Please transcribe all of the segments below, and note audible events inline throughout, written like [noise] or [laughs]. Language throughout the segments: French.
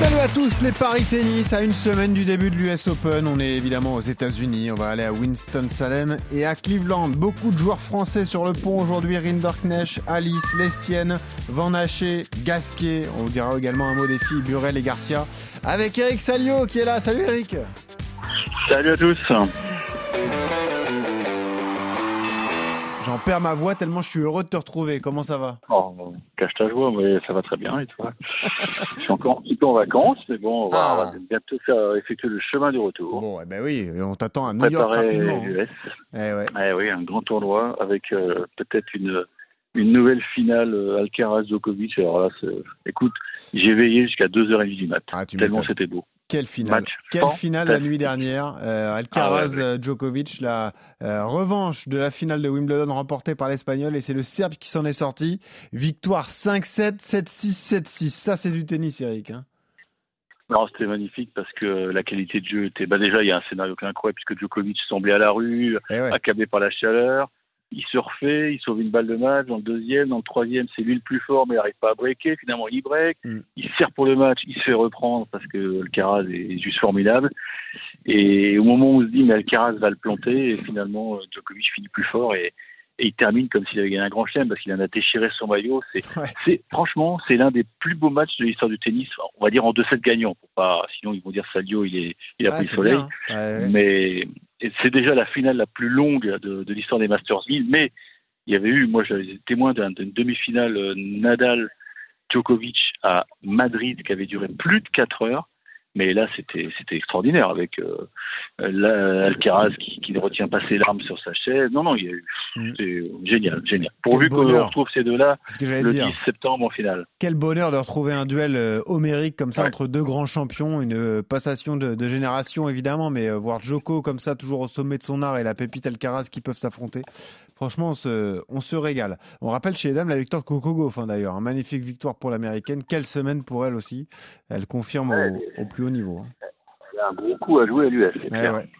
Salut à tous les paris tennis à une semaine du début de l'US Open. On est évidemment aux États-Unis. On va aller à Winston-Salem et à Cleveland. Beaucoup de joueurs français sur le pont aujourd'hui. Rinderknecht, Alice, Lestienne, Van Haché, Gasquet. On vous dira également un mot des filles Burel et Garcia. Avec Eric Salio qui est là. Salut Eric. Salut à tous. J'en perds ma voix tellement je suis heureux de te retrouver. Comment ça va? Oh, Cache ta joie, mais ça va très bien et toi? [laughs] Je suis encore un petit peu en vacances, mais bon, on va, ah. on va bientôt faire effectuer le chemin du retour. Bon, eh ben oui, on t'attend à New York rapidement. US. Hein. Eh, ouais. eh oui, un grand tournoi avec euh, peut-être une une nouvelle finale euh, Alcaraz-Djokovic. Alors là, écoute, j'ai veillé jusqu'à 2h30 du mat. Ah, tellement c'était beau. Quelle finale Quelle finale la nuit dernière euh, Alcaraz ah euh, Djokovic, la revanche de la finale de Wimbledon remportée par l'Espagnol et c'est le Serbe qui s'en est sorti. Victoire 5-7, 7-6, 7-6. Ça c'est du tennis, Eric. Hein. non, c'était magnifique parce que la qualité de jeu était. Bah déjà, il y a un scénario incroyable puisque Djokovic semblait à la rue, eh accablé par la chaleur il se refait, il sauve une balle de match. Dans le deuxième, dans le troisième, c'est lui le plus fort, mais il n'arrive pas à breaker. Finalement, il break. Mm. Il sert pour le match, il se fait reprendre parce que le Caraz est juste formidable. Et au moment où on se dit, mais Alcaraz va le planter, et finalement, Djokovic finit plus fort et, il termine comme s'il avait gagné un grand chelem parce qu'il en a déchiré son maillot. C'est, franchement, c'est l'un des plus beaux matchs de l'histoire du tennis. On va dire en 2-7 gagnants, pour pas, sinon ils vont dire Sadio, il est, il a pris le soleil. Mais c'est déjà la finale la plus longue de, l'histoire des Masters 1000, mais il y avait eu, moi j'étais témoin d'une demi-finale euh, Nadal Djokovic à Madrid qui avait duré plus de 4 heures. Mais là, c'était extraordinaire avec euh, Alcaraz qui, qui, ne retient pas ses larmes sur sa chaise. Non, non, il y a eu. Mm. C'est génial, génial. Pourvu qu'on retrouve ces deux-là le 10 septembre en finale. Quel bonheur de retrouver un duel euh, homérique comme ça entre deux grands champions, une euh, passation de, de génération évidemment, mais voir Joko comme ça toujours au sommet de son art et la pépite Alcaraz qui peuvent s'affronter. Franchement, on se, régale. On rappelle chez les dames la victoire de Coco Gauff, hein, d'ailleurs. Une magnifique victoire pour l'américaine. Quelle semaine pour elle aussi. Elle confirme au, plus haut niveau. Hein. Elle a un gros coup à jouer à l'US.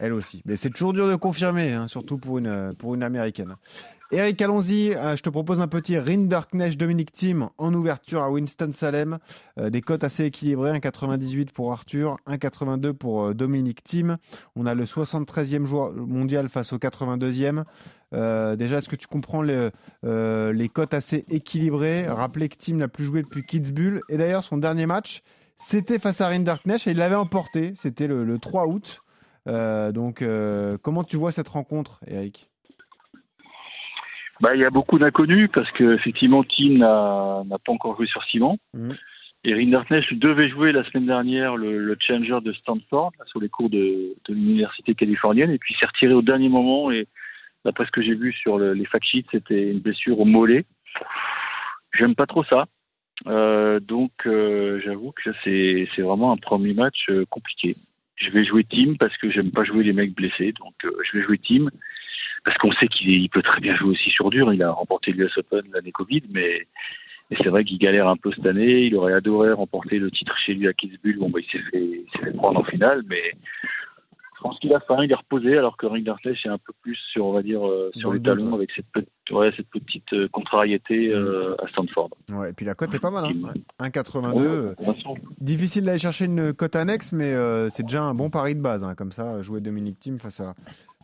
elle aussi. Mais c'est toujours dur de confirmer, hein, surtout pour une, pour une américaine. Eric, allons-y. Euh, je te propose un petit Rinderknecht Dominic Team en ouverture à Winston-Salem. Euh, des cotes assez équilibrées 1,98 pour Arthur, 1,82 pour euh, Dominic Team. On a le 73e joueur mondial face au 82e. déjà, est-ce que tu comprends les, cotes assez équilibrées? Rappelez que Team n'a plus joué depuis Kitzbühel. Et d'ailleurs, son dernier match, c'était face à Rinderknecht et il l'avait emporté. C'était le, 3 août. donc, comment tu vois cette rencontre, Eric? Bah, il y a beaucoup d'inconnus parce que effectivement Tim n'a pas encore joué sur ciment. Mmh. Et Rinderknecht devait jouer la semaine dernière le, challenger de Stanford sur les cours de, l'université californienne et puis s'est retiré au dernier moment et d'après ce que j'ai vu sur les fact sheets c'était une blessure au mollet. J'aime pas trop ça. Euh, donc euh, j'avoue que c'est vraiment un premier match euh, compliqué. Je vais jouer Tim parce que j'aime pas jouer les mecs blessés, donc je vais jouer Tim parce qu'on sait qu'il peut très bien jouer aussi sur dur. Il a remporté l'US Open l'année Covid, mais, c'est vrai qu'il galère un peu cette année. Il aurait adoré remporter le titre chez lui à Kitzbühel. Bon, bah, il s'est fait, fait, prendre en finale, mais je pense qu'il a faim, il est reposé, alors que Rinderknecht est un peu plus sur, on va dire, euh, sur les talons avec cette, cette petite euh, contrariété euh, à Stanford. Ouais, et puis la cote est pas mal, hein. 1,82. difficile d'aller chercher une cote annexe, mais c'est déjà un bon pari de base, hein, comme ça, jouer Dominique Thiem face à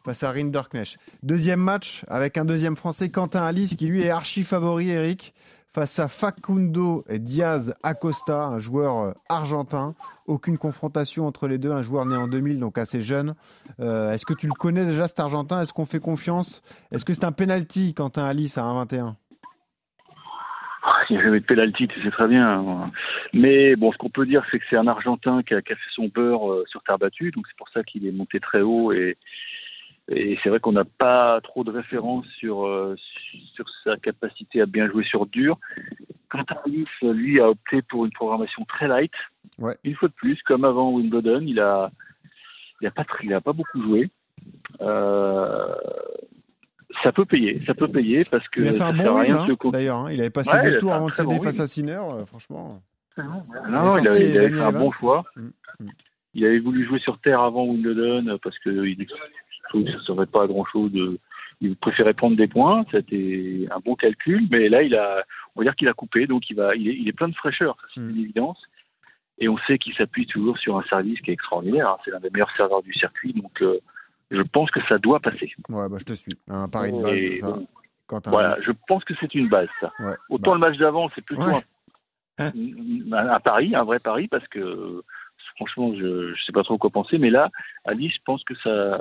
face à Rinderknecht. Deuxième match avec un deuxième français, Quentin Alice, qui lui est archi favori, Eric, face à Facundo Diaz Acosta, un joueur euh, argentin. Aucune confrontation entre les deux, un joueur né en 2000, donc assez jeune. Euh, est-ce que tu le connais déjà, cet argentin? Est-ce qu'on fait confiance? Est-ce que c'est un penalty, Quentin Alice, à 1,21 il n'y a jamais de pénalty, tu sais très bien. Mais bon, ce qu'on peut dire, c'est que c'est un Argentin qui a, qui fait son beurre euh, sur terre battue, donc c'est pour ça qu'il est monté très haut et, et c'est vrai qu'on n'a pas trop de références sur, euh, sur sa capacité à bien jouer sur dur. Quant à Alice, lui, a opté pour une programmation très light. Une fois de plus, comme avant Wimbledon, il a, il a, pas, il a pas beaucoup joué. Euh, ça peut payer, ça peut payer parce que il a fait un bon rien hein, d'ailleurs. Hein. il avait passé deux tours avant de céder face à Sinner, euh, franchement. Non, il, avait, fait un bon choix. Mm, mm. Il avait voulu jouer sur terre avant Wimbledon parce qu'il que ça ne serait pas grand chose. De, il préférait prendre des points. C'était un bon calcul, mais là, il a, on va dire qu'il a coupé, donc il va, il est, plein de fraîcheur, c'est une mm. évidence. Et on sait qu'il s'appuie toujours sur un service qui est extraordinaire. Hein. C'est l'un des meilleurs serveurs du circuit, donc euh, je pense que ça doit passer. Ouais, bah, je te suis. Un pari de base. Ça, quand voilà, je pense que c'est une base, ça. Autant bah. le match d'avant, c'est plutôt un, hein un, pari, un vrai pari, parce que franchement, je ne sais pas trop quoi penser, mais là, Alice, je pense que ça,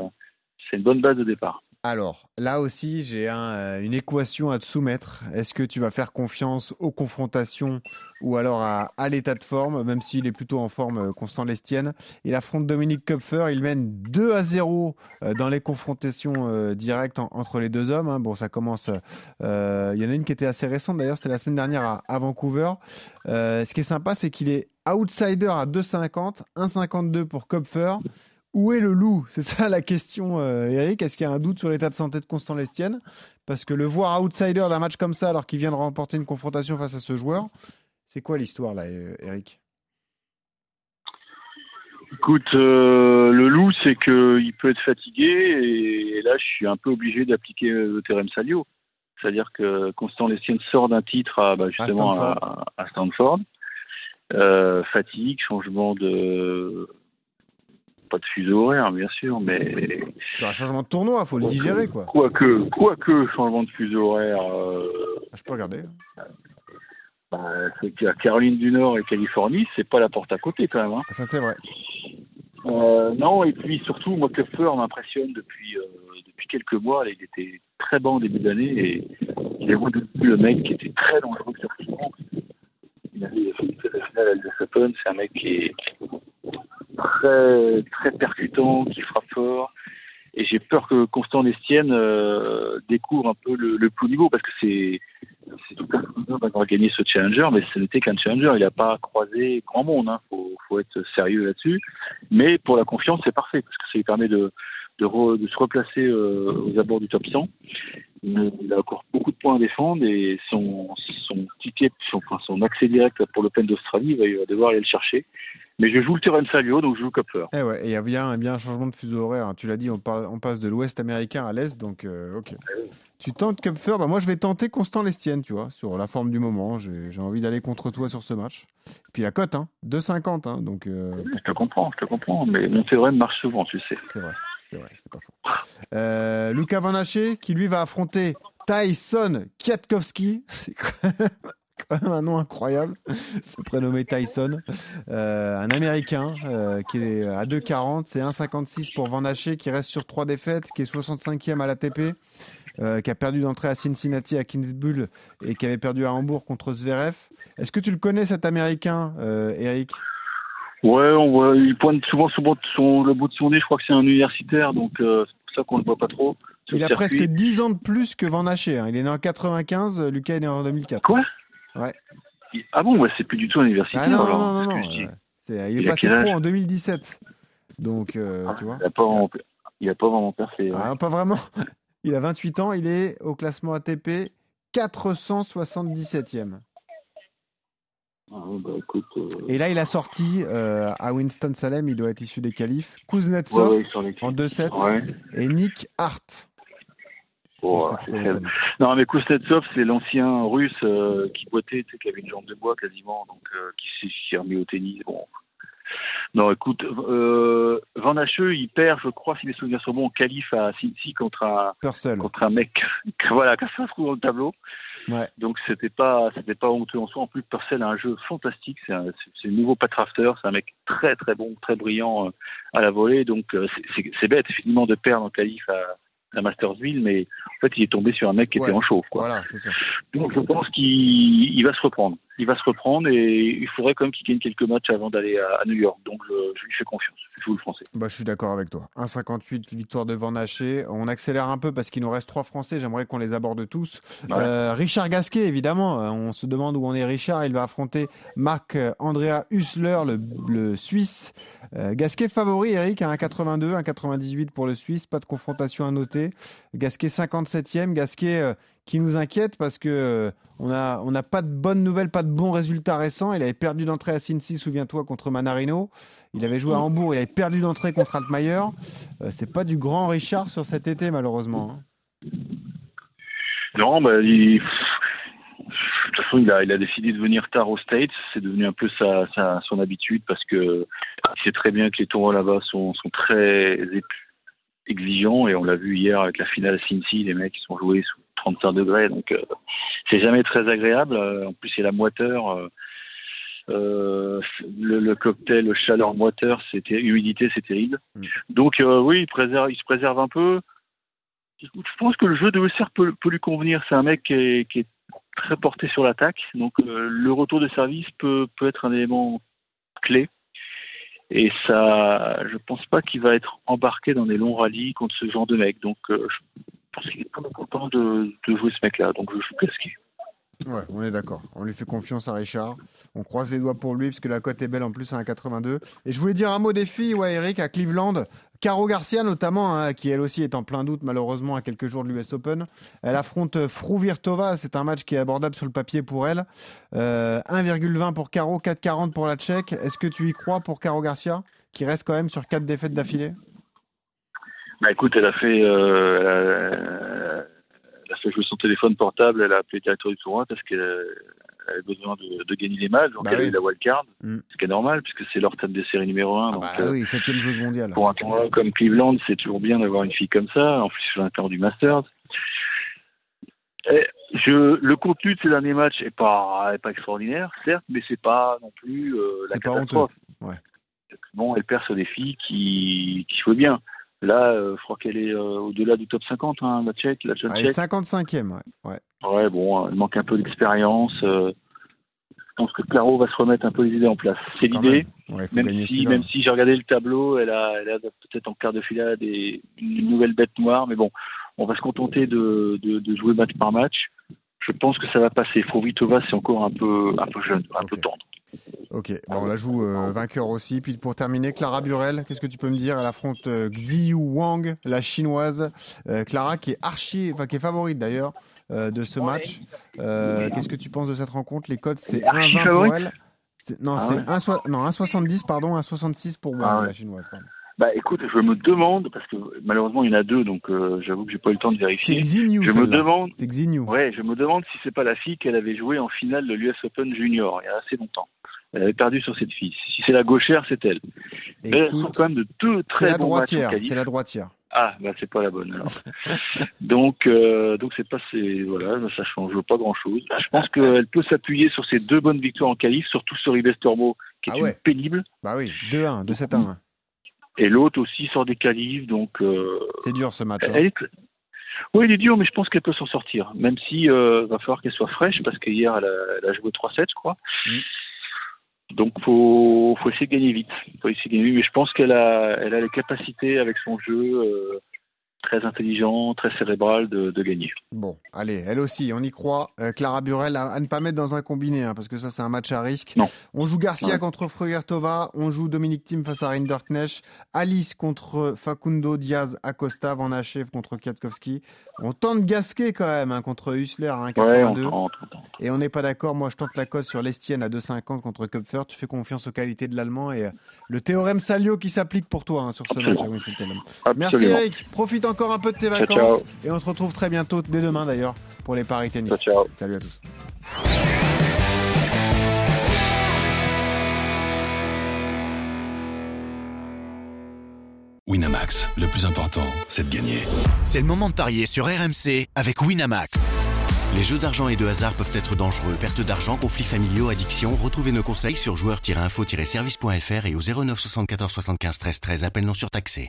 c'est une bonne base de départ. Alors, là aussi, j'ai euh, une équation à te soumettre. Est-ce que tu vas faire confiance aux confrontations ou alors à, l'état de forme, même s'il est plutôt en forme, euh, Constant Lestienne? Il affronte Dominique Kupfer, il mène 2 à 0 euh, dans les confrontations directes entre les deux hommes. Hein. Bon, ça commence. Il y en a une qui était assez récente d'ailleurs, c'était la semaine dernière à, Vancouver. ce qui est sympa, c'est qu'il est outsider à 2,50, 1,52 pour Kupfer. Où est le loup? C'est ça la question, euh, Eric. Est-ce qu'il y a un doute sur l'état de santé de Constant Lestienne? Parce que le voir outsider d'un match comme ça, alors qu'il vient de remporter une confrontation face à ce joueur, c'est quoi l'histoire là, euh, Eric? Écoute, euh, le loup, c'est qu'il peut être fatigué et, là, je suis un peu obligé d'appliquer le Terem Salio. C'est-à-dire que Constant Lestienne sort d'un titre à, bah, justement à Stanford. fatigue, changement de pas de fuseau horaire, bien sûr, mais. C'est un changement de tournoi, faut le digérer, quoi. Quoique, quoique, changement de fuseau horaire. Euh... Ah, je peux regarder. Bah, Caroline du Nord et Californie, c'est pas la porte à côté, quand même. Hein. Ça, c'est vrai. Euh, non, et puis surtout, moi, Kupfer m'impressionne depuis, euh, depuis quelques mois. il était très bon au début d'année et il est devenu le mec qui était très dangereux sur Il avait fait la finale à l'US Open. C'est un mec qui est très, très percutant, qui frappe fort. Et j'ai peur que Constant Lestienne euh, découvre un peu le, le plus niveau, parce que c'est tout fait d'avoir gagné ce challenger, mais ce n'était qu'un challenger. Il n'a pas croisé grand monde. Il hein. faut, faut, être sérieux là-dessus. Mais pour la confiance, c'est parfait, parce que ça lui permet de, de, de se replacer euh, aux abords du top 100. Il, a encore beaucoup de points à défendre et son, son ticket, son, son accès direct pour l'Open d'Australie, il va devoir aller le chercher. Mais je joue le terrain Salio, donc je joue Kupfer. Eh ouais, et il y a bien, bien un changement de fuseau horaire. Hein. Tu l'as dit, on, on, passe de l'ouest américain à l'est, donc euh, ok. Eh tu tentes Kupfer, bah moi je vais tenter Constant Lestienne, tu vois, sur la forme du moment. J'ai envie d'aller contre toi sur ce match. Et puis la cote, hein, 2,50, hein, donc. Euh, je te comprends, je te comprends, mais mon théorème marche souvent, tu sais. C'est vrai, c'est vrai, c'est pas faux. Euh, Lucas Van Haché, qui lui va affronter Tyson Kwiatkowski. [laughs] C'est quand même un nom incroyable. C'est prénommé Tyson. Euh, un Américain euh, qui est à 2,40. C'est 1,56 pour Van Haché qui reste sur trois défaites, qui est 65e à l'ATP. Euh, qui a perdu d'entrée à Cincinnati, à Kingsbull et qui avait perdu à Hambourg contre Zverev. Est-ce que tu le connais cet Américain, Eric? Ouais, on voit, il pointe souvent sur le bout de son nez. Je crois que c'est un universitaire, donc c'est pour ça qu'on ne le voit pas trop. Il a presque 10 ans de plus que Van Haché. Hein. Il est né en 95, Lucas est né en 2004. Quoi? Ouais. Ah bon, ouais, c'est plus du tout universitaire. Ah non, non, non, non, il est passé pro en 2017. Donc, euh, ah, tu vois. Il n'a vraiment... Pas vraiment percé. Ah, pas vraiment. [laughs] Il a 28 ans, il est au classement ATP 477e. Ah, bah, écoute, euh... Et là, il a sorti euh, à Winston-Salem, il doit être issu des qualifs, Kuznetsov ouais, ouais, en 2-7 et Nick Hart. Oh, non, mais Kuznetsov, c'est l'ancien russe euh, qui boitait, tu sais, qui avait une jambe de bois quasiment, donc qui s'est remis au tennis. Bon. Non, écoute, Van Hacheux, il perd, je crois, si mes souvenirs sont bons, en qualif à Cincy contre un, contre un mec, [laughs] voilà, qui se trouve dans le tableau. Ouais. Donc c'était pas, c'était pas honteux en soi. En plus, Purcell a un jeu fantastique. C'est un, c'est nouveau patrafter. C'est un mec très très bon, très brillant euh, à la volée. Donc c'est bête finalement de perdre en qualif à, à Mastersville, mais en fait, il est tombé sur un mec qui était en chauffe. Quoi. Voilà, ça. Donc, je pense qu'il va se reprendre. Il va se reprendre et il faudrait quand même qu'il gagne quelques matchs avant d'aller à, New York. Donc, je, lui fais confiance. Je joue le français. Bah, je suis d'accord avec toi. 1,58 victoire de Van Haché. On accélère un peu parce qu'il nous reste trois Français. J'aimerais qu'on les aborde tous. Euh, Richard Gasquet, évidemment. Euh, on se demande où on est Richard. Il va affronter Marc-Andrea Hussler, le, Suisse. Euh, Gasquet favori, Eric, à 1,82, 1,98 pour le Suisse. Pas de confrontation à noter. Gasquet 57e. Gasquet qui nous inquiète parce que euh, on n'a on a pas de bonnes nouvelles, pas de bons résultats récents. Il avait perdu d'entrée à Cincy, souviens-toi, contre Manarino. Il avait joué à Hambourg, il avait perdu d'entrée contre Altmaier. Euh, c'est pas du grand Richard sur cet été, malheureusement. Hein. Non, bah, il... de toute façon, il a, il a décidé de venir tard aux States. C'est devenu un peu sa, sa, son habitude parce que il sait très bien que les tournois là-bas sont, sont très exigeants et on l'a vu hier avec la finale à Cincy, les mecs qui sont joués sous 35 degrés, donc euh, c'est jamais très agréable. Euh, en plus, c'est la moiteur. Euh, le, le, cocktail, le chaleur moiteur, c'était humidité, c'est terrible. Mm. Donc oui, il, préserve, il se préserve un peu. Je pense que le jeu de Wesser peut, peut, lui convenir. C'est un mec qui est, qui est, très porté sur l'attaque, donc le retour de service peut, peut être un élément clé. Et ça, je pense pas qu'il va être embarqué dans des longs rallyes contre ce genre de mec. Donc, je qu'il de, jouer ce mec-là. Donc, je. Ouais, on est d'accord. On lui fait confiance à Richard. On croise les doigts pour lui parce que la cote est belle en plus à 1,82. Et je voulais dire un mot des filles, ouais, Eric, à Cleveland. Caro Garcia notamment, hein, qui elle aussi est en plein doute malheureusement à quelques jours de l'US Open. Elle affronte Fruvirtova, c'est un match qui est abordable sur le papier pour elle. Euh, 1,20 pour Caro, 4,40 pour la Tchèque. Est-ce que tu y crois pour Caro Garcia, qui reste quand même sur 4 défaites d'affilée? Bah écoute, elle a fait, euh, elle, a, elle, a, fait jouer son téléphone portable, elle a appelé le directeur du tournoi parce qu'elle avait besoin de, de, gagner les matchs, donc bah elle oui. a eu la wildcard, mm. ce qui est normal puisque c'est leur thème de série numéro 1. Ah donc, bah euh, oui, septième joueuse mondiale. Pour un tournoi comme Cleveland, c'est toujours bien d'avoir une fille comme ça, en plus sur l'intérieur du Masters. Et je, le contenu de ces derniers matchs est pas, est pas extraordinaire, certes, mais c'est pas non plus euh, la catastrophe. Ouais. Bon, elle perd sur des filles qui, qui jouent bien. Là, euh, je crois qu'elle est euh, au-delà du top 50, hein, la Tchèque, la jeune Elle est 55e, ouais. ouais. Ouais, bon, elle manque un peu d'expérience. Euh, je pense que Claro va se remettre un peu les idées en place. C'est l'idée. Ouais, même, si, même si j'ai regardé le tableau, elle a, elle a peut-être en quart de finale des, une nouvelle bête noire, mais bon, on va se contenter de, de, de jouer match par match. Je pense que ça va passer. Frovitova, c'est encore un peu, un peu jeune, un peu tendre. Ok, bon, on la joue euh, vainqueur aussi. Puis pour terminer, Clara Burel, qu'est-ce que tu peux me dire? Elle affronte euh, Xiyu Wang, la chinoise. Euh, Clara qui est archi, enfin qui est favorite d'ailleurs euh, de ce match. Qu'est-ce que tu penses de cette rencontre? Les codes, c'est Archi 1,20 pour elle. Non, Ah c'est ouais. 1 soi- non, 1,70 pardon, 1,66 pour Wang, Ah ouais. la chinoise. pardon. Bah écoute, je me demande, parce que malheureusement il y en a deux, donc euh, j'avoue que j'ai pas eu le temps de vérifier. Je me demande, C'est Xinyu. ouais, je me demande si c'est pas la fille qu'elle avait joué en finale de l'US Open Junior il y a assez longtemps. Elle avait perdu sur cette fille. Si c'est la gauchère, c'est elle. Mais elles sont Écoute, quand même de deux très bons matchs. C'est la droitière. Ah, bah c'est pas la bonne alors. [laughs] donc, euh, donc c'est pas c'est voilà, ça change pas grand chose. Je pense [laughs] qu'elle peut s'appuyer sur ses deux bonnes victoires en qualif, surtout sur Ribes Tormo, qui est Ah une pénible, Bah oui, 2-1, 2-7-1. Et l'autre aussi sort des qualifs, donc. Euh, C'est dur ce match. hein. elle est... Oui, il est dur, mais je pense qu'elle peut s'en sortir. Même si euh, va falloir qu'elle soit fraîche, parce qu'hier elle a, elle a joué 3-7, je crois. Donc faut faut essayer de gagner vite. Faut essayer de gagner vite, mais je pense qu'elle a elle a les capacités avec son jeu euh, très intelligent, très cérébral de, de gagner. Bon, allez, elle aussi, on y croit. Euh, Clara Burel, à, à ne pas mettre dans un combiné, hein, parce que ça, c'est un match à risque. Non. On joue Garcia Ouais. contre Frugertova, on joue Dominique Thiem face à Rinderknecht, Alice contre Facundo Diaz Acosta, Van Hachev contre Kwiatkowski. On tente Gasquet quand même hein, contre Hussler à Ouais, 1,82. on tente, on tente. et on n'est pas d'accord. Moi, je tente la cote sur l'Estienne à 2,50 contre Kupfer. Tu fais confiance aux qualités de l'Allemand et euh, le théorème Salio qui s'applique pour toi hein, sur ce Absolument. match à. Merci. Eric, profite encore un peu de tes Ciao, vacances ciao. et on se retrouve très bientôt, dès demain d'ailleurs, pour les paris tennis. Ciao, ciao. Salut à tous. Winamax, le plus important, c'est de gagner. C'est le moment de parier sur RMC avec Winamax. Les jeux d'argent et de hasard peuvent être dangereux. Perte d'argent, conflits familiaux, addiction. Retrouvez nos conseils sur joueurs-info-service.fr et au 09 74 75 13 13. Appel non surtaxé.